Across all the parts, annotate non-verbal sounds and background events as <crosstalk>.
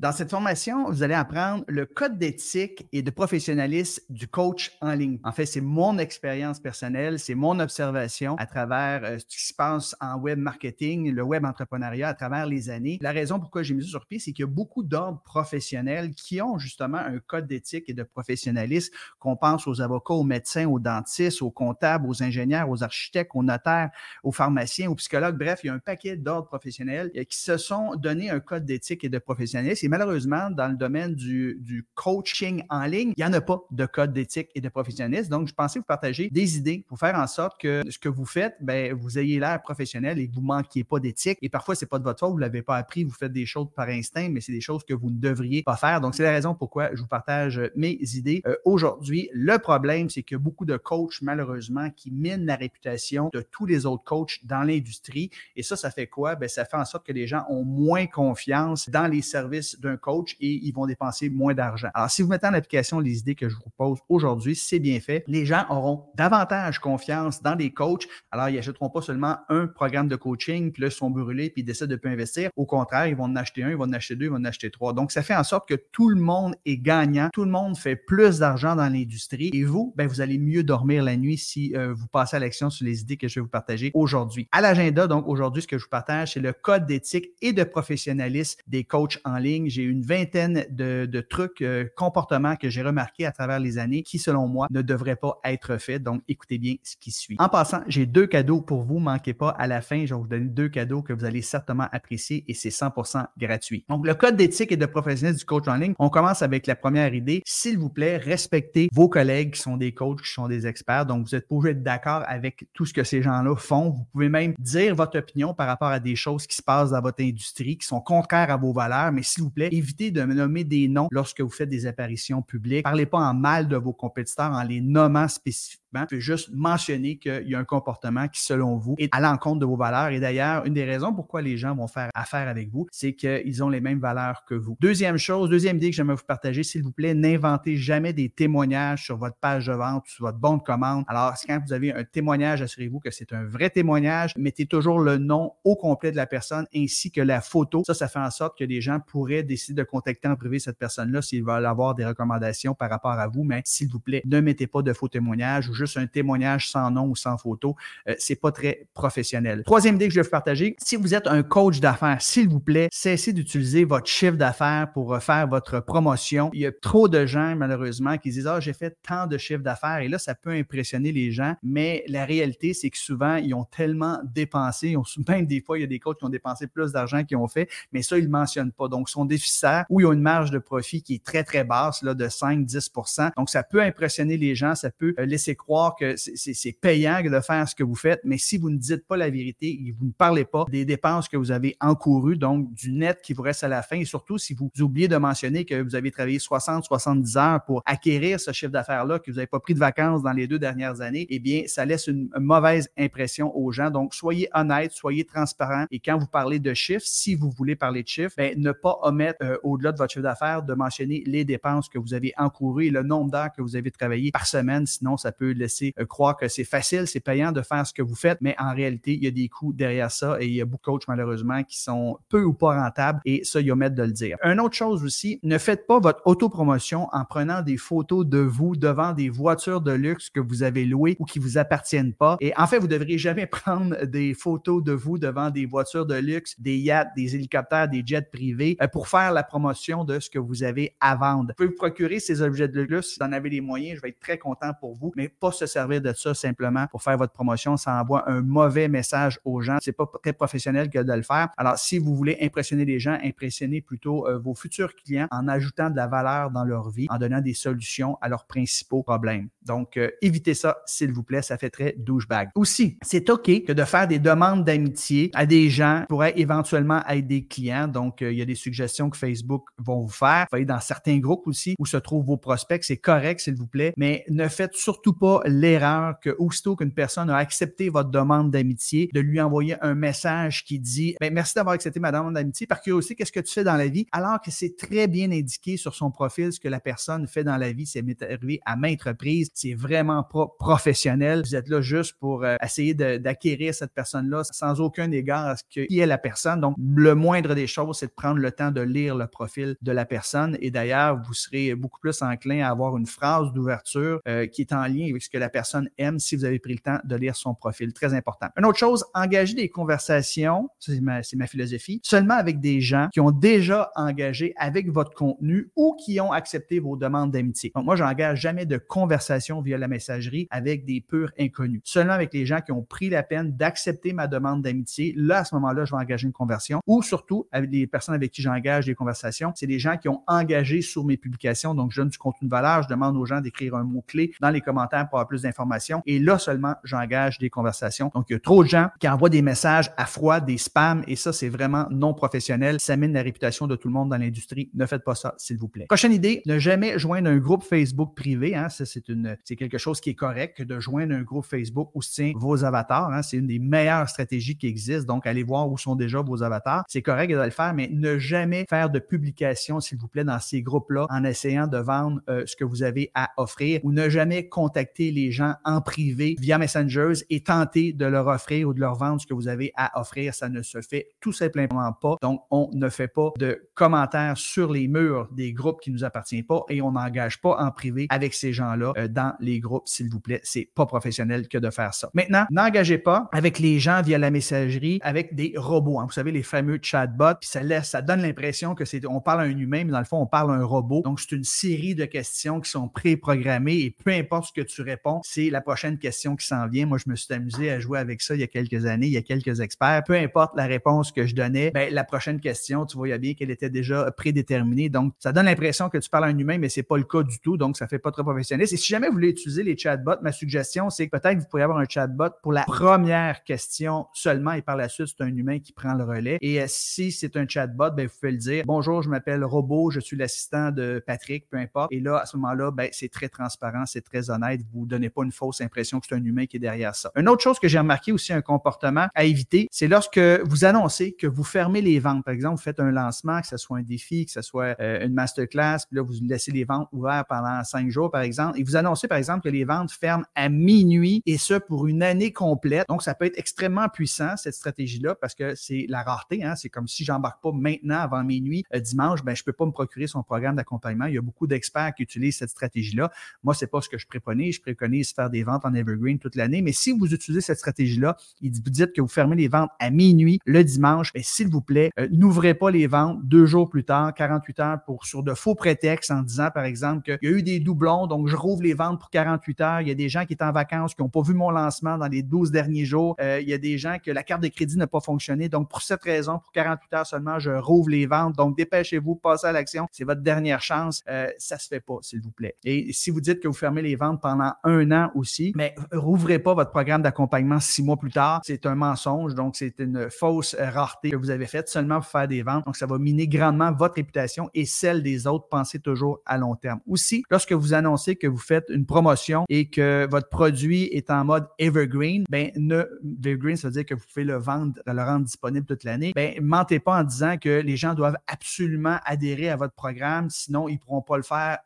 Dans cette formation, vous allez apprendre le code d'éthique et de professionnalisme du coach en ligne. En fait, c'est mon expérience personnelle, c'est mon observation à travers euh, ce qui se passe en web marketing, le web entrepreneuriat à travers les années. La raison pourquoi j'ai mis ça sur pied, c'est qu'il y a beaucoup d'ordres professionnels qui ont justement un code d'éthique et de professionnalisme, qu'on pense aux avocats, aux médecins, aux dentistes, aux comptables, aux ingénieurs, aux architectes, aux notaires, aux pharmaciens, aux psychologues. Bref, il y a un paquet d'ordres professionnels euh, qui se sont donné un code d'éthique et de professionnalisme malheureusement, dans le domaine du, coaching en ligne, il n'y en a pas de code d'éthique et de professionnalisme. Donc, je pensais vous partager des idées pour faire en sorte que ce que vous faites, ben, vous ayez l'air professionnel et que vous ne manquiez pas d'éthique. Et parfois, ce n'est pas de votre faute, vous ne l'avez pas appris, vous faites des choses par instinct, mais c'est des choses que vous ne devriez pas faire. Donc, c'est la raison pourquoi je vous partage mes idées euh, aujourd'hui. Le problème, c'est que beaucoup de coachs, malheureusement, qui minent la réputation de tous les autres coachs dans l'industrie. Et ça, ça fait quoi? Ben, ça fait en sorte que les gens ont moins confiance dans les services d'un coach et ils vont dépenser moins d'argent. Alors, si vous mettez en application les idées que je vous propose aujourd'hui, c'est bien fait. Les gens auront davantage confiance dans les coachs. Alors, ils n'achèteront pas seulement un programme de coaching, puis là, ils sont brûlés, puis ils décident de ne pas investir. Au contraire, ils vont en acheter un, ils vont en acheter deux, ils vont en acheter trois. Donc, ça fait en sorte que tout le monde est gagnant. Tout le monde fait plus d'argent dans l'industrie. Et vous, ben, vous allez mieux dormir la nuit si euh, vous passez à l'action sur les idées que je vais vous partager aujourd'hui. À l'agenda, donc, aujourd'hui, ce que je vous partage, c'est le code d'éthique et de professionnalisme des coachs en ligne j'ai une vingtaine de, trucs, euh, comportements que j'ai remarqués à travers les années qui, selon moi, ne devraient pas être faits. Donc, écoutez bien ce qui suit. En passant, j'ai deux cadeaux pour vous. Manquez pas à la fin. Je vais vous donner deux cadeaux que vous allez certainement apprécier et c'est 100% gratuit. Donc, le code d'éthique et de professionnel du coach en ligne. On commence avec la première idée. S'il vous plaît, respectez vos collègues qui sont des coachs, qui sont des experts. Donc, vous êtes pas obligé d'être d'accord avec tout ce que ces gens-là font. Vous pouvez même dire votre opinion par rapport à des choses qui se passent dans votre industrie, qui sont contraires à vos valeurs. Mais s'il vous plaît, évitez de nommer des noms lorsque vous faites des apparitions publiques. Parlez pas en mal de vos compétiteurs en les nommant spécifiquement vous pouvez juste mentionner qu'il y a un comportement qui, selon vous, est à l'encontre de vos valeurs. Et d'ailleurs, une des raisons pourquoi les gens vont faire affaire avec vous, c'est qu'ils ont les mêmes valeurs que vous. Deuxième chose, deuxième idée que j'aimerais vous partager, s'il vous plaît, n'inventez jamais des témoignages sur votre page de vente, sur votre bon de commande. Alors, quand vous avez un témoignage, assurez-vous que c'est un vrai témoignage. Mettez toujours le nom au complet de la personne ainsi que la photo. Ça, ça fait en sorte que les gens pourraient décider de contacter en privé cette personne-là s'ils veulent avoir des recommandations par rapport à vous. Mais s'il vous plaît, ne mettez pas de faux témoignages ou juste un témoignage sans nom ou sans photo, euh, c'est pas très professionnel. Troisième idée que je vais vous partager, si vous êtes un coach d'affaires, s'il vous plaît, cessez d'utiliser votre chiffre d'affaires pour faire votre promotion. Il y a trop de gens, malheureusement, qui disent, ah, j'ai fait tant de chiffre d'affaires et là, ça peut impressionner les gens, mais la réalité, c'est que souvent, ils ont tellement dépensé, <laughs> même des fois, il y a des coachs qui ont dépensé plus d'argent qu'ils ont fait, mais ça, ils ne le mentionnent pas. Donc, ils sont déficitaires ou ils ont une marge de profit qui est très, très basse, là, de 5-10 Donc, ça peut impressionner les gens, ça peut euh, laisser croire que c'est payant de faire ce que vous faites, mais si vous ne dites pas la vérité et vous ne parlez pas des dépenses que vous avez encourues, donc du net qui vous reste à la fin, et surtout si vous oubliez de mentionner que vous avez travaillé 60, 70 heures pour acquérir ce chiffre d'affaires-là, que vous n'avez pas pris de vacances dans les deux dernières années, eh bien, ça laisse une, mauvaise impression aux gens. Donc, soyez honnête, soyez transparent, et quand vous parlez de chiffres, si vous voulez parler de chiffres, ben, ne pas omettre euh, au-delà de votre chiffre d'affaires de mentionner les dépenses que vous avez encourues et le nombre d'heures que vous avez travaillé par semaine, sinon ça peut laisser euh, croire que c'est facile, c'est payant de faire ce que vous faites, mais en réalité, il y a des coûts derrière ça et il y a beaucoup de coachs malheureusement qui sont peu ou pas rentables et ça, il y a mettre de le dire. Une autre chose aussi, ne faites pas votre autopromotion en prenant des photos de vous devant des voitures de luxe que vous avez louées ou qui vous appartiennent pas. Et en fait, vous devriez jamais <laughs> prendre des photos de vous devant des voitures de luxe, des yachts, des hélicoptères, des jets privés euh, pour faire la promotion de ce que vous avez à vendre. Vous pouvez vous procurer ces objets de luxe si vous en avez les moyens. Je vais être très content pour vous, mais pas se servir de ça simplement pour faire votre promotion. Ça envoie un mauvais message aux gens. C'est pas très professionnel que de le faire. Alors, si vous voulez impressionner les gens, impressionnez plutôt euh, vos futurs clients en ajoutant de la valeur dans leur vie, en donnant des solutions à leurs principaux problèmes. Donc, euh, évitez ça, s'il vous plaît. Ça fait très douchebag. Aussi, c'est OK que de faire des demandes d'amitié à des gens pourraient éventuellement être des clients. Donc, euh, il y a des suggestions que Facebook vont vous faire. Vous voyez, dans certains groupes aussi où se trouvent vos prospects, c'est correct, s'il vous plaît, mais ne faites surtout pas l'erreur que aussitôt qu'une personne a accepté votre demande d'amitié, de lui envoyer un message qui dit ben, Merci d'avoir accepté ma demande d'amitié. Par curiosité, qu'est-ce que tu fais dans la vie? Alors que c'est très bien indiqué sur son profil ce que la personne fait dans la vie. C'est arrivé à maintes reprises. C'est vraiment pas professionnel. Vous êtes là juste pour euh, essayer d'acquérir cette personne-là sans aucun égard à ce qui est la personne. Donc, le moindre des choses, c'est de prendre le temps de lire le profil de la personne. Et d'ailleurs, vous serez beaucoup plus enclin à avoir une phrase d'ouverture euh, qui est en lien avec ce que la personne aime si vous avez pris le temps de lire son profil. Très important. Une autre chose, engager des conversations, c'est ma, ma philosophie, seulement avec des gens qui ont déjà engagé avec votre contenu ou qui ont accepté vos demandes d'amitié. Donc, moi, j'engage jamais de conversation via la messagerie avec des purs inconnus. Seulement avec les gens qui ont pris la peine d'accepter ma demande d'amitié. Là, à ce moment-là, je vais engager une conversion. Ou surtout, avec les personnes avec qui j'engage des conversations, c'est des gens qui ont engagé sur mes publications. Donc, je donne du contenu de valeur. Je demande aux gens d'écrire un mot-clé dans les commentaires pour avoir plus d'informations. Et là seulement, j'engage des conversations. Donc, il y a trop de gens qui envoient des messages à froid, des spams. Et ça, c'est vraiment non professionnel. Ça mine la réputation de tout le monde dans l'industrie. Ne faites pas ça, s'il vous plaît. Prochaine idée, ne jamais joindre un groupe Facebook privé. Hein. Ça, c'est une, c'est quelque chose qui est correct que de joindre un groupe Facebook où se vos avatars. Hein. C'est une des meilleures stratégies qui existent. Donc, allez voir où sont déjà vos avatars. C'est correct de le faire, mais ne jamais faire de publication, s'il vous plaît, dans ces groupes-là en essayant de vendre euh, ce que vous avez à offrir ou ne jamais contacter les gens en privé via Messengers et tenter de leur offrir ou de leur vendre ce que vous avez à offrir. Ça ne se fait tout simplement pas. Donc, on ne fait pas de commentaires sur les murs des groupes qui nous appartiennent pas et on n'engage pas en privé avec ces gens-là euh, les groupes, s'il vous plaît. C'est pas professionnel que de faire ça. Maintenant, n'engagez pas avec les gens via la messagerie avec des robots. Hein. Vous savez, les fameux chatbots, puis ça laisse, ça donne l'impression que c'est, on parle à un humain, mais dans le fond, on parle à un robot. Donc, c'est une série de questions qui sont préprogrammées et peu importe ce que tu réponds, c'est la prochaine question qui s'en vient. Moi, je me suis amusé à jouer avec ça il y a quelques années. Il y a quelques experts. Peu importe la réponse que je donnais, ben, la prochaine question, tu voyais bien qu'elle était déjà prédéterminée. Donc, ça donne l'impression que tu parles à un humain, mais c'est pas le cas du tout. Donc, ça fait pas très professionnel. Et si jamais vous voulez utiliser les chatbots, ma suggestion, c'est que peut-être vous pourriez avoir un chatbot pour la première question seulement et par la suite, c'est un humain qui prend le relais. Et euh, si c'est un chatbot, ben, vous pouvez le dire Bonjour, je m'appelle Robot, je suis l'assistant de Patrick, peu importe. Et là, à ce moment-là, ben, c'est très transparent, c'est très honnête. Vous ne donnez pas une fausse impression que c'est un humain qui est derrière ça. Une autre chose que j'ai remarqué aussi, un comportement à éviter, c'est lorsque vous annoncez que vous fermez les ventes. Par exemple, vous faites un lancement, que ce soit un défi, que ce soit euh, une masterclass, puis là, vous laissez les ventes ouvertes pendant cinq jours, par exemple, et vous annoncez, par exemple, que les ventes ferment à minuit et ce pour une année complète. Donc, ça peut être extrêmement puissant, cette stratégie-là, parce que c'est la rareté. Hein? C'est comme si j'embarque pas maintenant avant minuit euh, dimanche, ben, je peux pas me procurer son programme d'accompagnement. Il y a beaucoup d'experts qui utilisent cette stratégie-là. Moi, c'est pas ce que je préconise. Je préconise faire des ventes en evergreen toute l'année. Mais si vous utilisez cette stratégie-là, vous dites que vous fermez les ventes à minuit le dimanche, ben, s'il vous plaît, euh, n'ouvrez pas les ventes deux jours plus tard, 48 heures pour sur de faux prétextes en disant, par exemple, qu'il y a eu des doublons, donc je rouvre les ventes pour 48 heures. Il y a des gens qui étaient en vacances, qui n'ont pas vu mon lancement dans les 12 derniers jours. Euh, il y a des gens que la carte de crédit n'a pas fonctionné. Donc, pour cette raison, pour 48 heures seulement, je rouvre les ventes. Donc, dépêchez-vous, passez à l'action. C'est votre dernière chance. Euh, ça se fait pas, s'il vous plaît. Et si vous dites que vous fermez les ventes pendant un an aussi, mais rouvrez pas votre programme d'accompagnement six mois plus tard. C'est un mensonge. Donc, c'est une fausse rareté que vous avez faite seulement pour faire des ventes. Donc, ça va miner grandement votre réputation et celle des autres. Pensez toujours à long terme. Aussi, lorsque vous annoncez que vous faites une promotion et que votre produit est en mode evergreen, ben, ne, evergreen, ça veut dire que vous pouvez le vendre, le rendre disponible toute l'année. Ben, mentez pas en disant que les gens doivent absolument adhérer à votre programme, sinon ils pourront pas le faire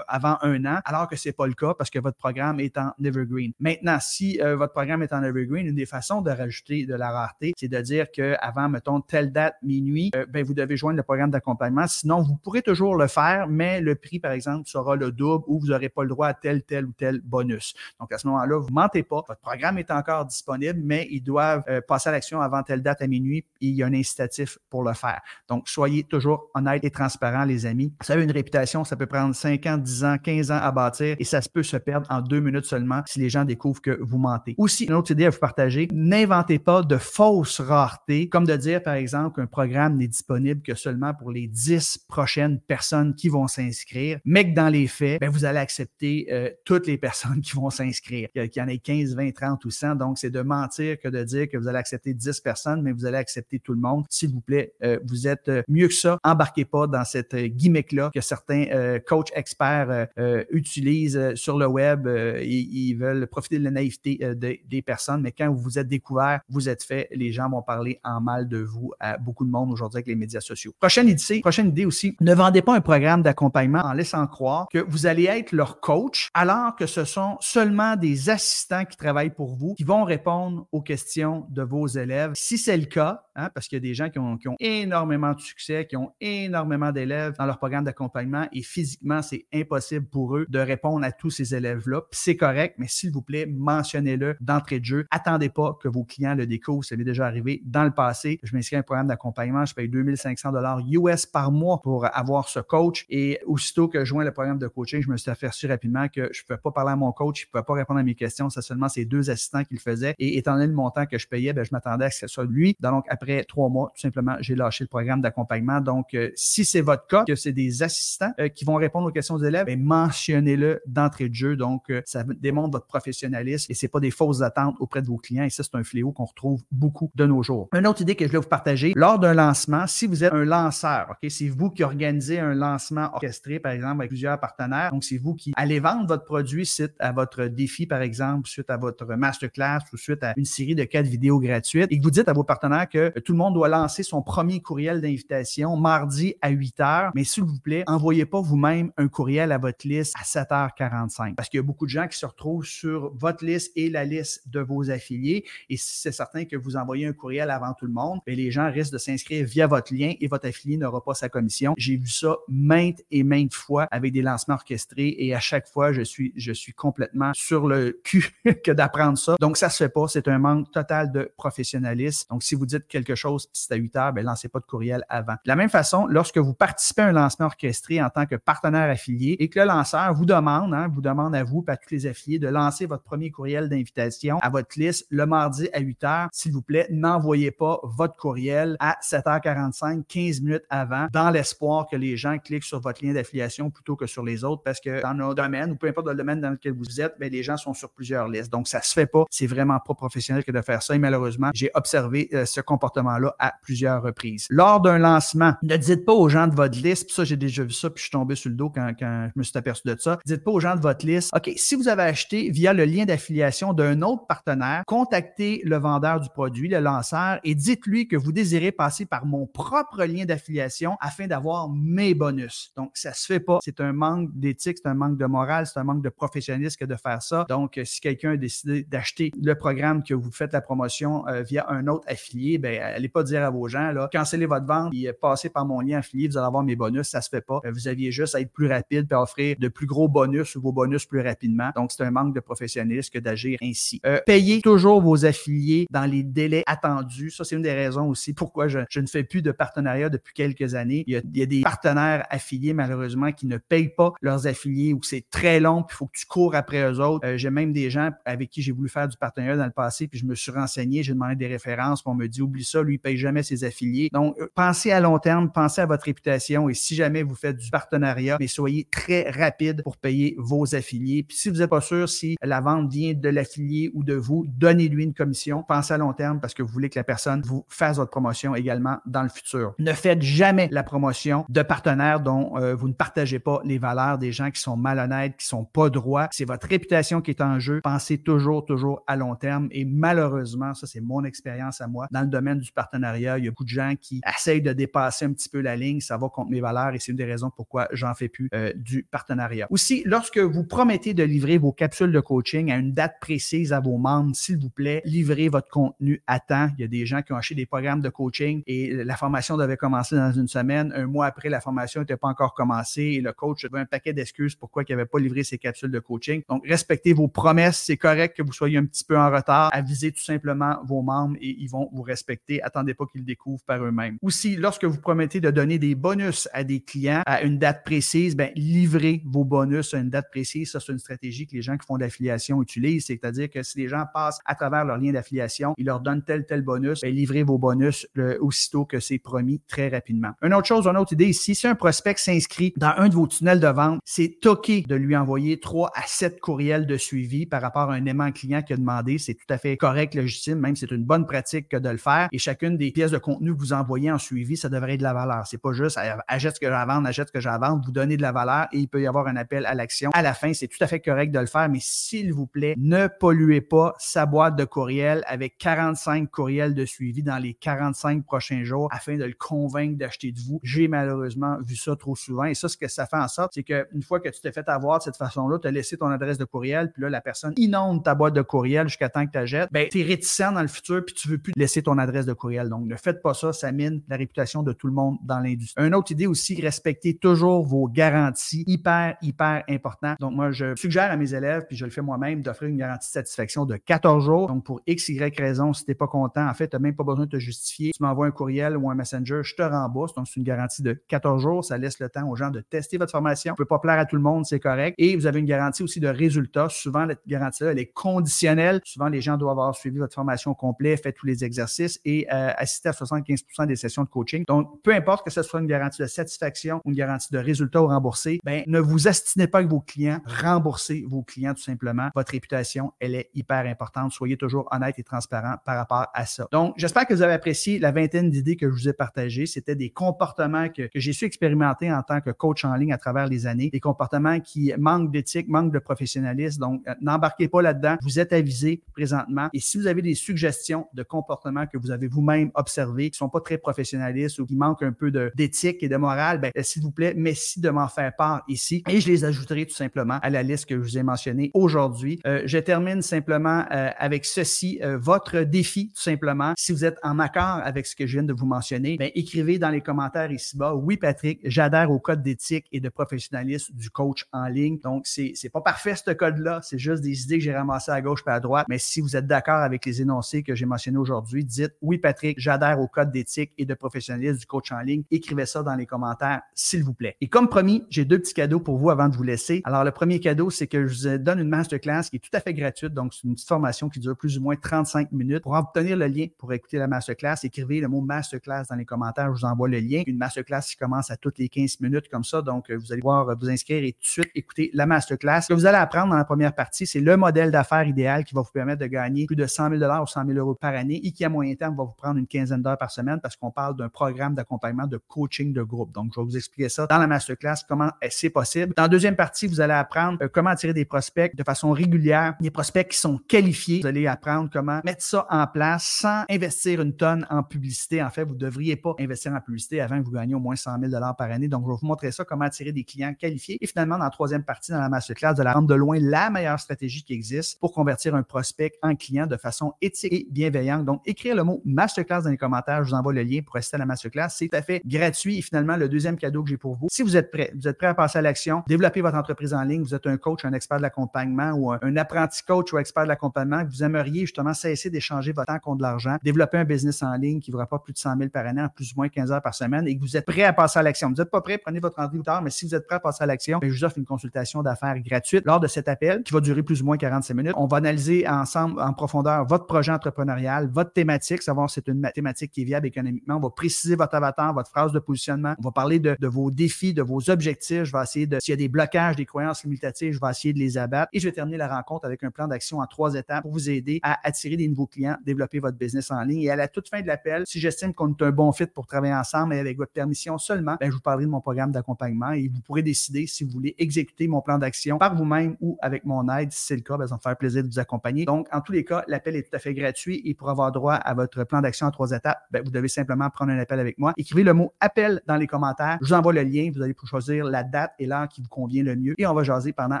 avant un an, alors que c'est pas le cas parce que votre programme est en evergreen. Maintenant, si euh, votre programme est en evergreen, une des façons de rajouter de la rareté, c'est de dire que avant, mettons, telle date, minuit, euh, ben, vous devez joindre le programme d'accompagnement. Sinon, vous pourrez toujours le faire, mais le prix, par exemple, sera le double ou vous n'aurez pas le droit à tel, tel ou tel bonus. Donc, à ce moment-là, vous mentez pas. Votre programme est encore disponible, mais ils doivent euh, passer à l'action avant telle date à minuit et il y a un incitatif pour le faire. Donc, soyez toujours honnête et transparent, les amis. Vous savez, une réputation, ça peut prendre 5 ans, 10 ans, 15 ans à bâtir et ça peut se perdre en deux minutes seulement si les gens découvrent que vous mentez. Aussi, une autre idée à vous partager, n'inventez pas de fausses raretés, comme de dire, par exemple, qu'un programme n'est disponible que seulement pour les 10 prochaines personnes qui vont s'inscrire, mais que dans les faits, ben, vous allez accepter euh, toutes les personnes qui vont s'inscrire, qu'il y en ait 15, 20, 30 ou 100. Donc, c'est de mentir que de dire que vous allez accepter 10 personnes, mais vous allez accepter tout le monde. S'il vous plaît, euh, vous êtes euh, mieux que ça. Embarquez pas dans cette gimmick-là que certains coachs experts utilisent sur le web. Ils, ils, veulent profiter de la naïveté des personnes, mais quand vous vous êtes découvert, vous êtes fait, les gens vont parler en mal de vous à beaucoup de monde aujourd'hui avec les médias sociaux. Prochaine prochaine idée aussi, ne vendez pas un programme d'accompagnement en laissant croire que vous allez être leur coach alors que ce sont seulement des assistants qui travaillent pour vous qui vont répondre aux questions de vos élèves. Si c'est le cas, hein, parce qu'il y a des gens qui ont, qui ont, énormément de succès, qui ont énormément d'élèves dans leur programme d'accompagnement et physiquement, c'est impossible pour eux de répondre à tous ces élèves-là. C'est correct, mais s'il vous plaît, mentionnez-le d'entrée de jeu. Attendez pas que vos clients le découvrent. Ça m'est déjà arrivé dans le passé. Je m'inscris à un programme d'accompagnement, je paye 2500 dollars US par mois pour avoir ce coach et aussitôt que je joins le programme de coaching, je me suis aperçu rapidement que je ne pouvais pas parler à mon coach, je ne pouvais pas répondre à mes questions. C'est seulement ces deux assistants qui le faisaient. Et étant donné le montant que je payais, ben, je m'attendais à ce que ce soit lui. Donc, après trois mois, tout simplement, j'ai lâché le programme d'accompagnement. Donc, euh, si c'est votre cas, que c'est des assistants euh, qui vont répondre aux questions des élèves, ben, mentionnez-le d'entrée de jeu. Donc, euh, ça démontre votre professionnalisme et c'est pas des fausses attentes auprès de vos clients. Et ça, c'est un fléau qu'on retrouve beaucoup de nos jours. Une autre idée que je vais vous partager, lors d'un lancement, si vous êtes un lanceur, OK, c'est vous qui organisez un lancement orchestré, par exemple, avec plusieurs partenaires. Donc, c'est vous qui allez vendre votre produit suite à votre défi, par exemple, suite à votre masterclass ou suite à une série de quatre vidéos gratuites et que vous dites à vos partenaires que tout le monde doit lancer son premier courriel d'invitation mardi à 8 h, mais s'il vous plaît, envoyez pas vous-même un courriel à votre liste à 7h45 parce qu'il y a beaucoup de gens qui se retrouvent sur votre liste et la liste de vos affiliés et si c'est certain que vous envoyez un courriel avant tout le monde, ben, les gens risquent de s'inscrire via votre lien et votre affilié n'aura pas sa commission. J'ai vu ça maintes et maintes fois avec des lancements orchestrés et à chaque fois, je suis, je suis complètement sur le cul <laughs> que d'apprendre ça. Donc, ça se fait pas. C'est un manque total de professionnalisme. Donc, si vous dites quelque chose, c'est à 8 heures, ben, lancez pas de courriel avant. De la même façon, lorsque vous participez à un lancement orchestré en tant que partenaire affilié et que le lanceur vous demande, hein, vous demande à vous, à tous les affiliés, de lancer votre premier courriel d'invitation à votre liste le mardi à 8 heures, s'il vous plaît, n'envoyez pas votre courriel à 7h45, 15 minutes avant, dans l'espoir que les gens cliquent sur votre lien d'affiliation plutôt que sur les autres parce que dans nos domaines, le domaine dans lequel vous êtes, ben, les gens sont sur plusieurs listes. Donc, ça se fait pas. C'est vraiment pas professionnel que de faire ça. Et malheureusement, j'ai observé euh, ce comportement-là à plusieurs reprises. Lors d'un lancement, ne dites pas aux gens de votre liste, puis ça, j'ai déjà vu ça, puis je suis tombé sur le dos quand, quand je me suis aperçu de ça. Dites pas aux gens de votre liste, OK, si vous avez acheté via le lien d'affiliation d'un autre partenaire, contactez le vendeur du produit, le lanceur, et dites-lui que vous désirez passer par mon propre lien d'affiliation afin d'avoir mes bonus. Donc, ça se fait pas. C'est un manque d'éthique, c'est un manque de morale, c'est un manque de professionnalisme que de faire ça. Donc, si quelqu'un a décidé d'acheter le programme que vous faites la promotion euh, via un autre affilié, ben, allez pas dire à vos gens, là, cancellez votre vente et passez par mon lien affilié, vous allez avoir mes bonus. Ça se fait pas. Euh, vous aviez juste à être plus rapide et offrir de plus gros bonus ou vos bonus plus rapidement. Donc, c'est un manque de professionnalisme que d'agir ainsi. Euh, payez toujours vos affiliés dans les délais attendus. Ça, c'est une des raisons aussi pourquoi je, je, ne fais plus de partenariat depuis quelques années. Il y a des partenaires affiliés, malheureusement, qui ne payent pas leurs affiliés ou c'est très long, puis il faut que tu cours après eux autres. Euh, j'ai même des gens avec qui j'ai voulu faire du partenariat dans le passé, puis je me suis renseigné, j'ai demandé des références, puis on me dit oublie ça, lui, il paye jamais ses affiliés. Donc, euh, pensez à long terme, pensez à votre réputation et si jamais vous faites du partenariat, mais soyez très rapide pour payer vos affiliés. Puis si vous n'êtes pas sûr si la vente vient de l'affilié ou de vous, donnez-lui une commission. Pensez à long terme parce que vous voulez que la personne vous fasse votre promotion également dans le futur. Ne faites jamais la promotion de partenaires dont euh, vous ne partagez pas les valeurs des gens qui sont malhonnêtes, qui sont pas droits. C'est votre réputation qui est en jeu. Pensez toujours, toujours à long terme. Et malheureusement, ça, c'est mon expérience à moi. Dans le domaine du partenariat, il y a beaucoup de gens qui essayent de dépasser un petit peu la ligne. Ça va contre mes valeurs et c'est une des raisons pourquoi j'en fais plus euh, du partenariat. Aussi, lorsque vous promettez de livrer vos capsules de coaching à une date précise à vos membres, s'il vous plaît, livrez votre contenu à temps. Il y a des gens qui ont acheté des programmes de coaching et la formation devait commencer dans une semaine. Un mois après, la formation n'était pas encore commencée et le coach avait un paquet d'excuses pourquoi il n'avait pas livré ses capsules de coaching. Donc, respectez vos promesses. C'est correct que vous soyez un petit peu en retard. Avisez tout simplement vos membres et ils vont vous respecter. Attendez pas qu'ils le découvrent par eux-mêmes. Aussi, lorsque vous promettez de donner des bonus à des clients à une date précise, ben, livrez vos bonus à une date précise. Ça, c'est une stratégie que les gens qui font de l'affiliation utilisent. C'est-à-dire que si les gens passent à travers leur lien d'affiliation, ils leur donnent tel, tel bonus, ben, livrez vos bonus aussitôt que c'est promis très rapidement. Une autre chose, une autre idée ici, si un prospect s'inscrit dans un de vos tunnels de vente, c'est toqué de lui envoyer 3 à 7 courriels de suivi par rapport à un aimant client qui a demandé. C'est tout à fait correct, légitime, même c'est une bonne pratique que de le faire. Et chacune des pièces de contenu que vous envoyez en suivi, ça devrait être de la valeur. C'est pas juste achète ce que j'ai à vendre, achète ce que j'ai à vendre, vous donnez de la valeur et il peut y avoir un appel à l'action. À la fin, c'est tout à fait correct de le faire, mais s'il vous plaît, ne polluez pas sa boîte de courriel avec 45 courriels de suivi dans les 45 prochains jours afin de le convaincre d'acheter de vous. J'ai malheureusement vu ça trop souvent et ça, ce que ça fait en sorte, c'est qu'une fois que tu t'es fait avoir de cette façon-là, tu as laissé ton adresse de courriel, puis là, la personne inonde ta boîte de courriel jusqu'à temps que tu jettes, ben, tu es réticent dans le futur, puis tu veux plus laisser ton adresse de courriel. Donc, ne faites pas ça, ça mine la réputation de tout le monde dans l'industrie. Une autre idée aussi, respectez toujours vos garanties, hyper, hyper important. Donc, moi, je suggère à mes élèves, puis je le fais moi-même, d'offrir une garantie de satisfaction de 14 jours. Donc, pour X, Y raison, si tu n'es pas content, en fait, tu n'as même pas besoin de te justifier. Tu m'envoies un courriel ou un messenger, je te rembourse. Donc, c'est une garantie de 14 jours. Ça laisse le temps aux gens de tester votre formation. Ne pouvez pas plaire à tout le monde, c'est correct. Et vous avez une garantie aussi de résultats. Souvent, cette garantie-là, elle est conditionnelle. Souvent, les gens doivent avoir suivi votre formation complète, fait tous les exercices et euh, assister à 75 des sessions de coaching. Donc, peu importe que ce soit une garantie de satisfaction ou une garantie de résultat ou remboursé, ben, ne vous astinez pas avec vos clients. Remboursez vos clients tout simplement. Votre réputation, elle est hyper importante. Soyez toujours honnête et transparent par rapport à ça. Donc, j'espère que vous avez apprécié la vingtaine d'idées que je vous ai partagées. C'était des comportements que j'ai su expérimenter en tant que coach en ligne à travers les années. Des comportements qui manquent d'éthique, manquent de professionnalisme. Donc, euh, n'embarquez pas là-dedans. Vous êtes avisé présentement. Et si vous avez des suggestions de comportements que vous avez vous-même observés, qui sont pas très professionnalistes ou qui manquent un peu d'éthique et de morale, ben, s'il vous plaît, merci de m'en faire part ici. Et je les ajouterai tout simplement à la liste que je vous ai mentionnée aujourd'hui. Euh, je termine simplement euh, avec ceci. votre défi, tout simplement, si vous êtes en accord avec ce que je viens de vous mentionner, ben, écrivez dans les commentaires ici-bas, oui Patrick, j'adhère au code d'éthique et de professionnalisme du coach en ligne. Donc, c'est pas parfait ce code-là, c'est juste des idées que j'ai ramassées à gauche et à droite. Mais si vous êtes d'accord avec les énoncés que j'ai mentionnés aujourd'hui, dites oui Patrick, j'adhère au code d'éthique et de professionnalisme du coach en ligne. Écrivez ça dans les commentaires, s'il vous plaît. Et comme promis, j'ai deux petits cadeaux pour vous avant de vous laisser. Alors, le premier cadeau, c'est que je vous donne une masterclass qui est tout à fait gratuite. Donc, c'est une petite formation qui dure plus ou moins 35 minutes. Pour obtenir le lien pour écouter la masterclass, écrivez le mot masterclass dans les commentaires. Je vous envoie le lien. Une masterclass qui commence à toutes les 15 minutes comme ça. Donc, vous allez pouvoir vous inscrire et tout de suite écouter la masterclass. Ce que vous allez apprendre dans la première partie, c'est le modèle d'affaires idéal qui va vous permettre de gagner plus de 100 000 ou 100 000 euros par année et qui, à moyen terme, va vous prendre une quinzaine d'heures par semaine parce qu'on parle d'un programme d'accompagnement de coaching de groupe. Donc, je vais vous expliquer ça dans la masterclass, comment c'est possible. Dans la deuxième partie, vous allez apprendre euh, comment attirer des prospects de façon régulière, des prospects qui sont qualifiés. Vous allez apprendre comment mettre ça en place sans investir une tonne en publicité. En fait, vous ne devriez pas investir en publicité avant que vous gagnez au moins 100 000 par année. Donc, je vais vous montrer ça, comment attirer des clients qualifiés. Et finalement, dans la troisième partie, dans la masterclass, de la rendre de loin la meilleure stratégie qui existe pour convertir un prospect en client de façon éthique et bienveillante. Donc, écrire le mot masterclass dans les commentaires. Je vous envoie le lien pour rester à la masterclass. C'est tout à fait gratuit. Et finalement, le deuxième cadeau que j'ai pour vous, si vous êtes prêt, vous êtes prêt à passer à l'action, développer votre entreprise en ligne, vous êtes un coach, un expert de l'accompagnement ou un, apprenti coach ou expert de l'accompagnement, vous aimeriez justement cesser d'échanger votre temps contre de l'argent, développer un business en ligne qui vous rapporte plus de 100 000 par année en plus ou moins 15 heures par semaine et que vous êtes prêt à passer à l'action. Vous n'êtes pas prêt, prenez votre rendez-vous tard, mais si vous êtes prêt à passer à l'action, je vous offre une consultation d'affaires gratuite lors de cet appel qui va durer plus ou moins 45 minutes. On va analyser ensemble en profondeur votre projet entrepreneurial, votre thématique, savoir si c'est une thématique qui est viable économiquement. On va préciser votre avatar, votre phrase de positionnement. On va parler de, vos défis, de vos objectifs. Je vais essayer de, s'il y a des blocages, des croyances limitatives, je vais essayer de les abattre. Et je vais terminer la rencontre avec un plan d'action en trois étapes pour vous aider à attirer des nouveaux clients, développer votre business en ligne. Et à la toute fin de l'appel, si j'estime qu'on est un bon fit pour travailler ensemble et avec votre permission seulement, ben, je vous parlerai de mon programme d'accompagnement et vous pourrez décider si vous voulez exécuter mon plan d'action par vous-même ou avec mon aide. Si c'est le cas, ben, ça va me faire plaisir de vous accompagner. Donc, en tous les cas, l'appel est tout à fait gratuit et pour avoir droit à votre plan d'action en trois étapes, ben, vous devez simplement prendre un appel avec moi. Écrivez le mot appel dans les commentaires. Je vous envoie le lien. Vous allez pouvoir choisir la date et l'heure qui vous convient le mieux et on va jaser pendant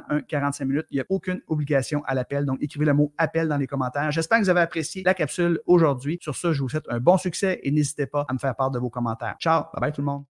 un 45 minutes. Il n'y a aucune obligation à l'appel. Donc, écrivez le mot appel dans les commentaires. J'espère que vous avez apprécié la capsule aujourd'hui. Sur ce, je vous souhaite un bon succès et n'hésitez pas à me faire part de vos commentaires. Ciao, bye bye tout le monde.